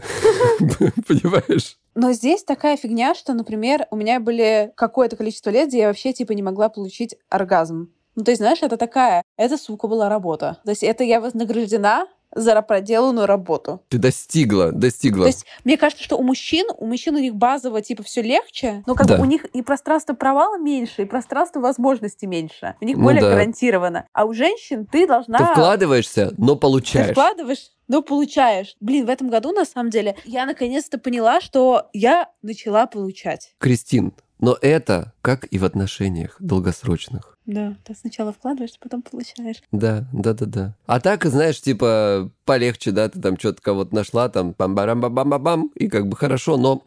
понимаешь? Но здесь такая фигня, что, например, у меня были какое-то количество лет, где я вообще, типа, не могла получить оргазм. Ну, то есть, знаешь, это такая, это, сука, была работа. То есть, это я вознаграждена за проделанную работу. Ты достигла, достигла. То есть, мне кажется, что у мужчин, у мужчин у них базово, типа, все легче, но как Да. бы у них и пространство провала меньше, и пространство возможностей меньше. У них Ну более да. гарантировано. А у женщин ты должна... Ты вкладываешься, но Ты получаешь. вкладываешь, но получаешь. Блин, в этом году, на самом деле, я наконец-то поняла, что я начала получать. Кристин, Но это как и в отношениях долгосрочных. Да, ты сначала вкладываешь, потом получаешь. Да, да, да, да. А так, знаешь, типа, полегче, да, ты там что-то кого-то нашла, там, пам барам бам бам бам и как бы хорошо, но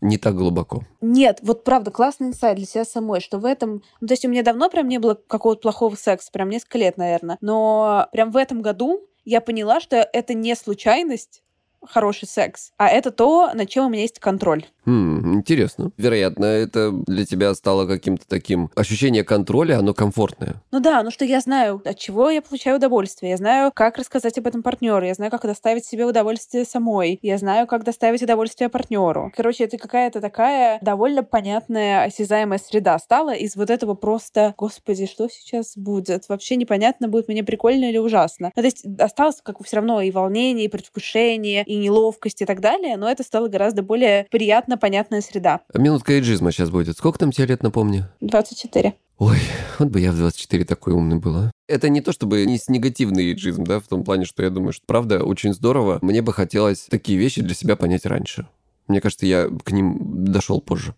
не так глубоко. Нет, вот правда, классный инсайт для себя самой, что в этом... Ну, то есть у меня давно прям не было какого-то плохого секса, прям несколько лет, наверное. Но прям в этом году я поняла, что это не случайность, хороший секс, а это то, над чем у меня есть контроль. Хм, интересно. Вероятно, это для тебя стало каким-то таким... Ощущение контроля, оно комфортное. Ну да, ну что я знаю, от чего я получаю удовольствие. Я знаю, как рассказать об этом партнеру. Я знаю, как доставить себе удовольствие самой. Я знаю, как доставить удовольствие партнеру. Короче, это какая-то такая довольно понятная, осязаемая среда стала из вот этого просто, господи, что сейчас будет? Вообще непонятно, будет мне прикольно или ужасно. Ну, то есть осталось как все равно и волнение, и предвкушение, и неловкость и так далее, но это стало гораздо более приятно понятная среда. Минутка эйджизма сейчас будет. Сколько там тебе лет, напомни? 24. Ой, вот бы я в 24 такой умный была. Это не то чтобы не с негативный эйджизм, да, в том плане, что я думаю, что правда очень здорово. Мне бы хотелось такие вещи для себя понять раньше. Мне кажется, я к ним дошел позже.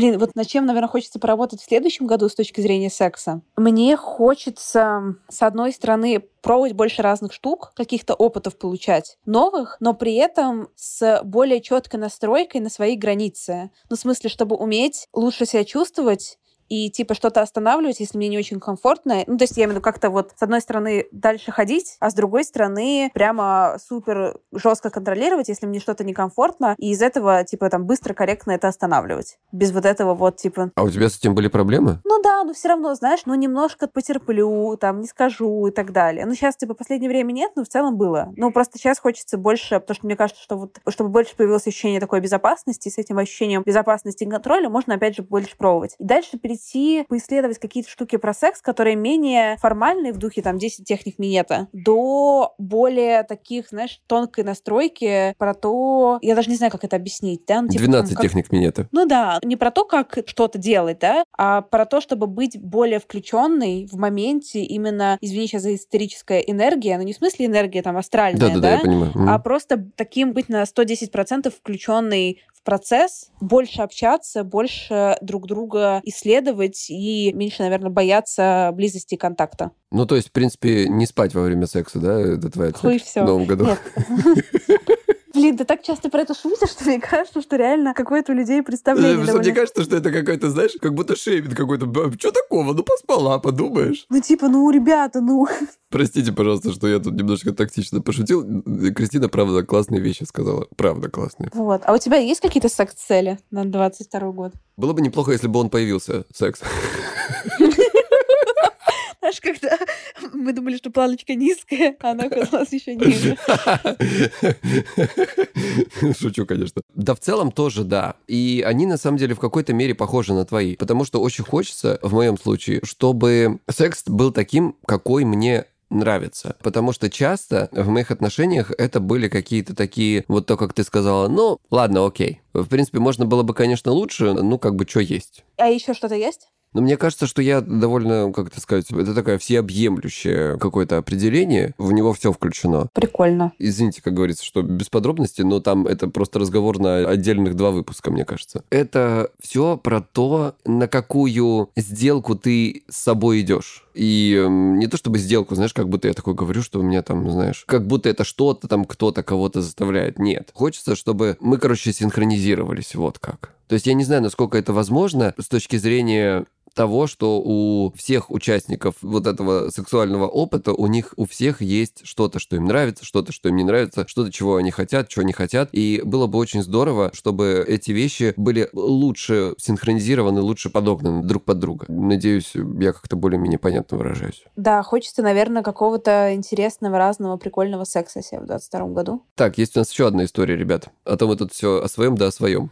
Блин, вот над чем, наверное, хочется поработать в следующем году с точки зрения секса? Мне хочется, с одной стороны, пробовать больше разных штук, каких-то опытов получать новых, но при этом с более четкой настройкой на свои границы. Ну, в смысле, чтобы уметь лучше себя чувствовать и типа что-то останавливать, если мне не очень комфортно. Ну, то есть я имею в виду как-то вот с одной стороны дальше ходить, а с другой стороны прямо супер жестко контролировать, если мне что-то некомфортно, и из этого типа там быстро, корректно это останавливать. Без вот этого вот типа... А у тебя с этим были проблемы? Ну да, но все равно, знаешь, ну немножко потерплю, там, не скажу и так далее. Ну сейчас типа последнее время нет, но в целом было. Ну просто сейчас хочется больше, потому что мне кажется, что вот чтобы больше появилось ощущение такой безопасности, с этим ощущением безопасности и контроля можно опять же больше пробовать. И дальше перейти пойти поисследовать какие-то штуки про секс, которые менее формальные в духе там 10 техник минета, до более таких, знаешь, тонкой настройки про то, я даже не знаю, как это объяснить, да? Ну, типа, 12 как... техник минета. Ну да, не про то, как что-то делать, да, а про то, чтобы быть более включенной в моменте именно, извини сейчас за историческая энергия, но не в смысле энергия там астральная, да, да, да, я понимаю. а просто таким быть на 110% включенный в процесс, больше общаться, больше друг друга исследовать и меньше, наверное, бояться близости и контакта. Ну, то есть, в принципе, не спать во время секса, да, это твоя цель Хуй все. в Новом году? Блин, ты так часто про это шутишь, что мне кажется, что реально какое-то у людей представление. Что мне кажется, что это какой-то, знаешь, как будто шеймит какой-то. Что такого? Ну, поспала, подумаешь. Ну, типа, ну, ребята, ну... Простите, пожалуйста, что я тут немножко тактично пошутил. Кристина, правда, классные вещи сказала. Правда, классные. Вот. А у тебя есть какие-то секс-цели на 22 год? Было бы неплохо, если бы он появился, секс. Знаешь, когда мы думали, что планочка низкая, а она оказалась еще ниже. Шучу, конечно. Да, в целом тоже да. И они на самом деле в какой-то мере похожи на твои. Потому что очень хочется, в моем случае, чтобы секс был таким, какой мне нравится. Потому что часто в моих отношениях это были какие-то такие, вот то, как ты сказала, ну, ладно, окей. В принципе, можно было бы, конечно, лучше, ну, как бы, что есть. А еще что-то есть? Но мне кажется, что я довольно, как это сказать, это такое всеобъемлющее какое-то определение, в него все включено. Прикольно. Извините, как говорится, что без подробностей, но там это просто разговор на отдельных два выпуска, мне кажется. Это все про то, на какую сделку ты с собой идешь. И э, не то чтобы сделку, знаешь, как будто я такой говорю, что у меня там, знаешь, как будто это что-то там кто-то кого-то заставляет. Нет. Хочется, чтобы мы, короче, синхронизировались. Вот как. То есть я не знаю, насколько это возможно с точки зрения того, что у всех участников вот этого сексуального опыта, у них у всех есть что-то, что им нравится, что-то, что им не нравится, что-то, чего они хотят, чего не хотят. И было бы очень здорово, чтобы эти вещи были лучше синхронизированы, лучше подогнаны друг под друга. Надеюсь, я как-то более-менее понятно выражаюсь. Да, хочется, наверное, какого-то интересного, разного, прикольного секса себе в 22 году. Так, есть у нас еще одна история, ребят. А то мы тут все о своем да о своем.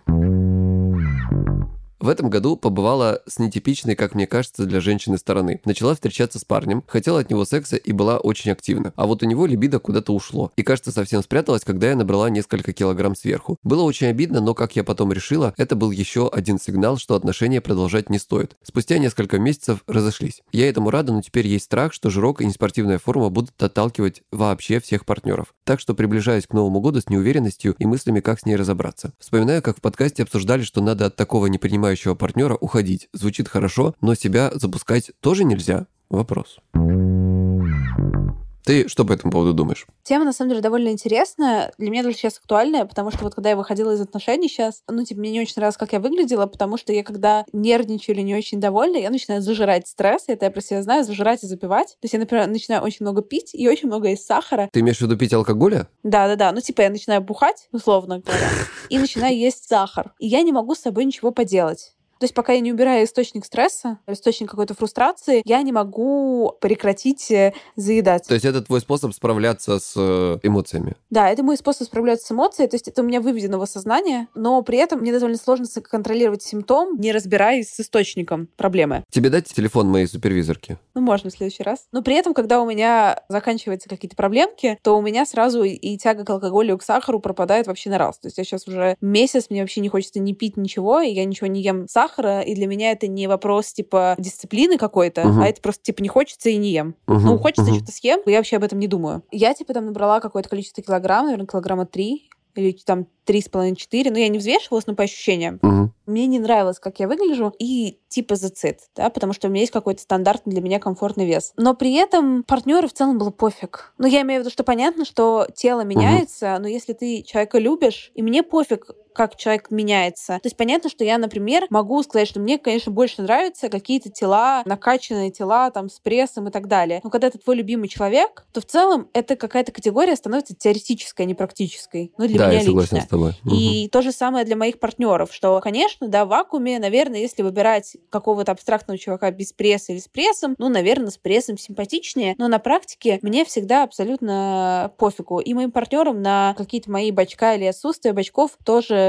В этом году побывала с нетипичной, как мне кажется, для женщины стороны. Начала встречаться с парнем, хотела от него секса и была очень активна. А вот у него либидо куда-то ушло. И, кажется, совсем спряталась, когда я набрала несколько килограмм сверху. Было очень обидно, но, как я потом решила, это был еще один сигнал, что отношения продолжать не стоит. Спустя несколько месяцев разошлись. Я этому рада, но теперь есть страх, что жирок и неспортивная форма будут отталкивать вообще всех партнеров. Так что приближаюсь к Новому году с неуверенностью и мыслями, как с ней разобраться. Вспоминаю, как в подкасте обсуждали, что надо от такого непринимающего партнера уходить. Звучит хорошо, но себя запускать тоже нельзя? Вопрос. Ты что по этому поводу думаешь? Тема, на самом деле, довольно интересная. Для меня даже сейчас актуальная, потому что вот когда я выходила из отношений сейчас, ну, типа, мне не очень нравилось, как я выглядела, потому что я, когда нервничаю или не очень довольна, я начинаю зажирать стресс, это я про себя знаю, зажирать и запивать. То есть я, например, начинаю очень много пить и очень много есть сахара. Ты имеешь в виду пить алкоголя? Да-да-да. Ну, типа, я начинаю бухать, условно говоря, и начинаю есть сахар. И я не могу с собой ничего поделать. То есть пока я не убираю источник стресса, источник какой-то фрустрации, я не могу прекратить э, заедать. То есть это твой способ справляться с э, эмоциями? Да, это мой способ справляться с эмоциями. То есть это у меня выведено в сознание, но при этом мне довольно сложно контролировать симптом, не разбираясь с источником проблемы. Тебе дать телефон моей супервизорки? Ну, можно в следующий раз. Но при этом, когда у меня заканчиваются какие-то проблемки, то у меня сразу и тяга к алкоголю, и к сахару пропадает вообще на раз. То есть я сейчас уже месяц, мне вообще не хочется ни пить ничего, и я ничего не ем сахар, сахара, и для меня это не вопрос, типа, дисциплины какой-то, угу. а это просто, типа, не хочется и не ем. Угу. Ну, хочется, угу. что-то съем, я вообще об этом не думаю. Я, типа, там набрала какое-то количество килограмм, наверное, килограмма три, или там три с половиной четыре, но я не взвешивалась, но по ощущениям. Угу. Мне не нравилось, как я выгляжу, и типа зацит, да, потому что у меня есть какой-то стандартный для меня комфортный вес. Но при этом партнеру в целом было пофиг. Ну, я имею в виду, что понятно, что тело меняется, угу. но если ты человека любишь, и мне пофиг, как человек меняется. То есть понятно, что я, например, могу сказать, что мне, конечно, больше нравятся какие-то тела, накачанные тела, там, с прессом и так далее. Но когда это твой любимый человек, то в целом это какая-то категория становится теоретической, а не практической. Ну, для да, меня я согласен лично. с тобой. И угу. то же самое для моих партнеров, что, конечно, да, в вакууме, наверное, если выбирать какого-то абстрактного чувака без пресса или с прессом, ну, наверное, с прессом симпатичнее, но на практике мне всегда абсолютно пофигу. И моим партнерам на какие-то мои бачка или отсутствие бачков тоже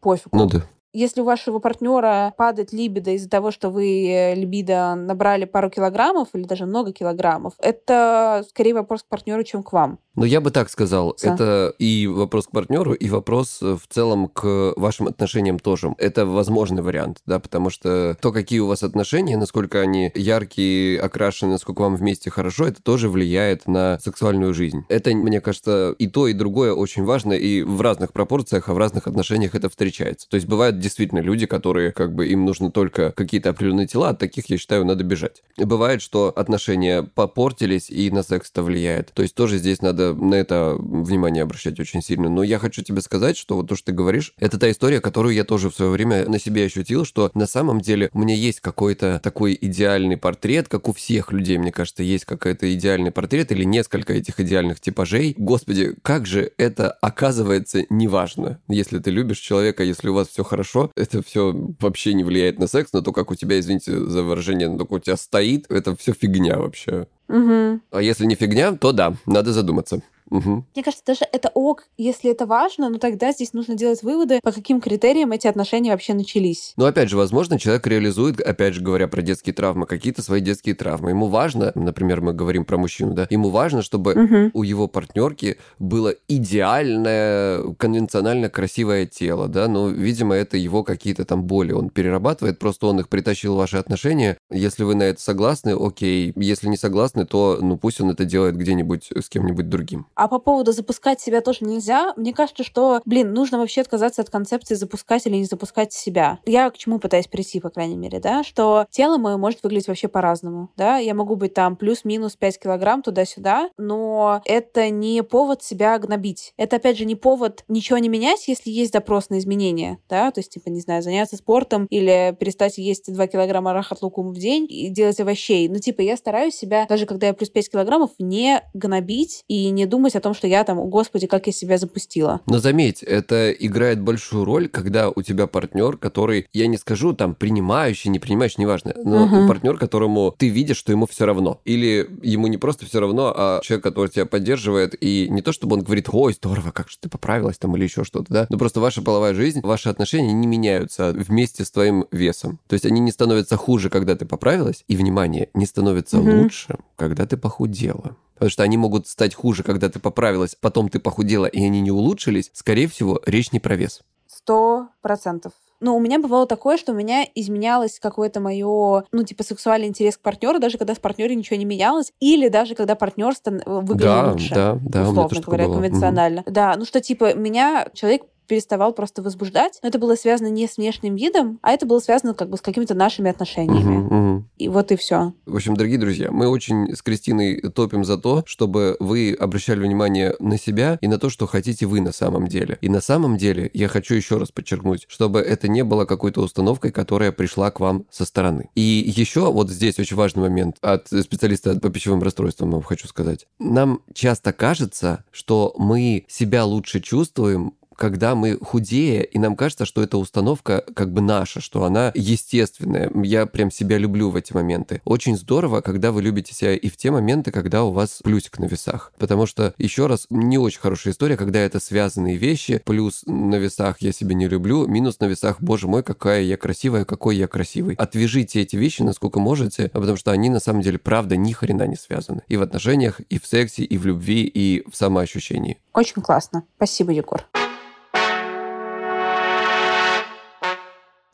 пофигу. Ну да. Если у вашего партнера падает либидо из-за того, что вы э, либидо набрали пару килограммов или даже много килограммов, это скорее вопрос к партнеру, чем к вам. Ну, я бы так сказал. Да. Это и вопрос к партнеру, и вопрос э, в целом к вашим отношениям тоже. Это возможный вариант, да, потому что то, какие у вас отношения, насколько они яркие, окрашены, насколько вам вместе хорошо, это тоже влияет на сексуальную жизнь. Это, мне кажется, и то, и другое очень важно, и в разных пропорциях, а в разных отношениях это встречается. То есть бывают действительно люди, которые, как бы, им нужно только какие-то определенные тела, от таких, я считаю, надо бежать. Бывает, что отношения попортились, и на секс это влияет. То есть тоже здесь надо на это внимание обращать очень сильно. Но я хочу тебе сказать, что вот то, что ты говоришь, это та история, которую я тоже в свое время на себе ощутил, что на самом деле у меня есть какой-то такой идеальный портрет, как у всех людей, мне кажется, есть какой-то идеальный портрет или несколько этих идеальных типажей. Господи, как же это оказывается неважно. Если ты любишь человека, если у вас все хорошо, это все вообще не влияет на секс, но то, как у тебя, извините за выражение, но только у тебя стоит, это все фигня вообще. Угу. А если не фигня, то да, надо задуматься. Угу. Мне кажется, даже это ок, если это важно, но тогда здесь нужно делать выводы, по каким критериям эти отношения вообще начались. Но опять же, возможно, человек реализует, опять же говоря про детские травмы, какие-то свои детские травмы. Ему важно, например, мы говорим про мужчину, да, ему важно, чтобы угу. у его партнерки было идеальное, конвенционально красивое тело, да, но, видимо, это его какие-то там боли. Он перерабатывает, просто он их притащил в ваши отношения. Если вы на это согласны, окей. Если не согласны, то, ну, пусть он это делает где-нибудь с кем-нибудь другим. А по поводу запускать себя тоже нельзя. Мне кажется, что, блин, нужно вообще отказаться от концепции запускать или не запускать себя. Я к чему пытаюсь прийти, по крайней мере, да, что тело мое может выглядеть вообще по-разному, да. Я могу быть там плюс-минус 5 килограмм туда-сюда, но это не повод себя гнобить. Это, опять же, не повод ничего не менять, если есть запрос на изменения, да, то есть, типа, не знаю, заняться спортом или перестать есть 2 килограмма рахат лукум в день и делать овощей. Ну, типа, я стараюсь себя, даже когда я плюс 5 килограммов, не гнобить и не думать, думать о том, что я там, господи, как я себя запустила. Но заметь, это играет большую роль, когда у тебя партнер, который, я не скажу там принимающий, не принимающий, неважно, но Мгм. партнер, которому ты видишь, что ему все равно. Или ему не просто все равно, а человек, который тебя поддерживает, и не то, чтобы он говорит, ой, здорово, как же ты поправилась там или еще что-то, да, но просто ваша половая жизнь, ваши отношения не меняются вместе с твоим весом. То есть они не становятся хуже, когда ты поправилась, и, внимание, не становятся Мгм. лучше, когда ты похудела. Потому что они могут стать хуже, когда ты поправилась, потом ты похудела, и они не улучшились. Скорее всего, речь не про вес. Сто процентов. Но у меня бывало такое, что у меня изменялось какое-то мое, ну, типа, сексуальный интерес к партнеру, даже когда с партнером ничего не менялось, или даже когда партнер стан- выглядел Да, лучше. да, да, условно говоря, было. Конвенционально. Да, ну что, типа, меня человек переставал просто возбуждать, но это было связано не с внешним видом, а это было связано как бы с какими-то нашими отношениями. Мгм, мгм. И вот и все. В общем, дорогие друзья, мы очень с Кристиной топим за то, чтобы вы обращали внимание на себя и на то, что хотите вы на самом деле. И на самом деле, я хочу еще раз подчеркнуть, чтобы это не было какой-то установкой, которая пришла к вам со стороны. И еще вот здесь очень важный момент от специалиста по пищевым расстройствам вам хочу сказать. Нам часто кажется, что мы себя лучше чувствуем, когда мы худее, и нам кажется, что эта установка как бы наша, что она естественная. Я прям себя люблю в эти моменты. Очень здорово, когда вы любите себя и в те моменты, когда у вас плюсик на весах. Потому что, еще раз, не очень хорошая история, когда это связанные вещи. Плюс на весах я себя не люблю, минус на весах, боже мой, какая я красивая, какой я красивый. Отвяжите эти вещи, насколько можете, потому что они на самом деле, правда, ни хрена не связаны. И в отношениях, и в сексе, и в любви, и в самоощущении. Очень классно. Спасибо, Егор.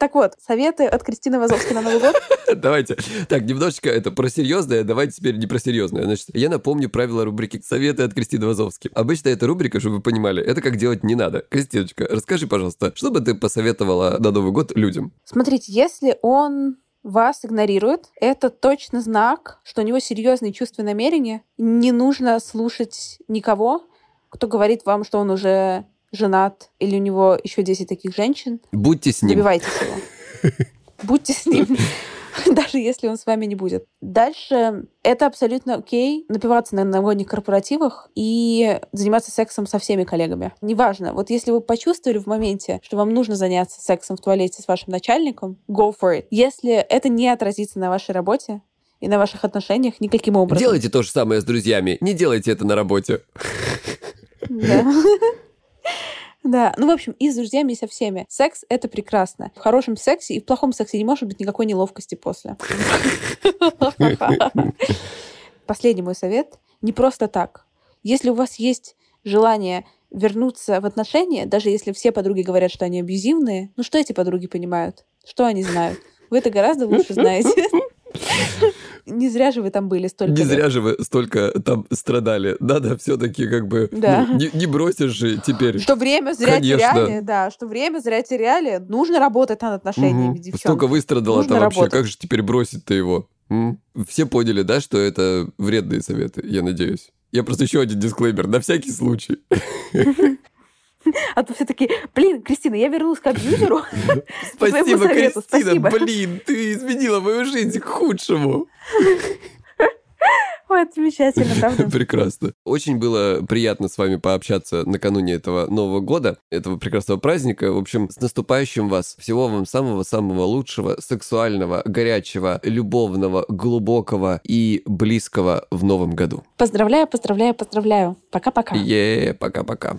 Так вот, советы от Кристины Вазовской на Новый год. Давайте. Так, немножечко это про серьезное, давайте теперь не про серьезное. Значит, я напомню правила рубрики «Советы от Кристины Вазовски». Обычно эта рубрика, чтобы вы понимали, это как делать не надо. Кристиночка, расскажи, пожалуйста, что бы ты посоветовала на Новый год людям? Смотрите, если он вас игнорирует, это точно знак, что у него серьезные чувства и намерения. Не нужно слушать никого, кто говорит вам, что он уже женат, или у него еще 10 таких женщин. Будьте с ним. Добивайтесь его. Будьте с ним, даже если он с вами не будет. Дальше это абсолютно окей напиваться на новогодних корпоративах и заниматься сексом со всеми коллегами. Неважно. Вот если вы почувствовали в моменте, что вам нужно заняться сексом в туалете с вашим начальником, go for it. Если это не отразится на вашей работе, и на ваших отношениях никаким образом. Делайте то же самое с друзьями, не делайте это на работе. Да. Да, ну, в общем, и с друзьями, и со всеми. Секс — это прекрасно. В хорошем сексе и в плохом сексе не может быть никакой неловкости после. Последний мой совет. Не просто так. Если у вас есть желание вернуться в отношения, даже если все подруги говорят, что они абьюзивные, ну что эти подруги понимают? Что они знают? Вы это гораздо лучше знаете. Не зря же вы там были столько Не зря же вы столько там страдали. Надо все-таки как бы... Да. ну, не, не бросишь же теперь. Что время зря Конечно. теряли, да, что время зря теряли. Нужно работать над отношениями, Мгм. девчонки. Столько выстрадала-то Нужно вообще. Как же теперь бросить-то его? М? Все поняли, да, что это вредные советы, я надеюсь. Я просто еще один дисклеймер, на всякий случай. А то все таки блин, Кристина, я вернулась к абьюзеру. Спасибо, Кристина, блин, ты изменила мою жизнь к худшему. Ой, это замечательно, правда? Прекрасно. Очень было приятно с вами пообщаться накануне этого Нового года, этого прекрасного праздника. В общем, с наступающим вас. Всего вам самого-самого лучшего, сексуального, горячего, любовного, глубокого и близкого в новом году. Поздравляю, поздравляю, поздравляю. Пока-пока. Е, пока-пока.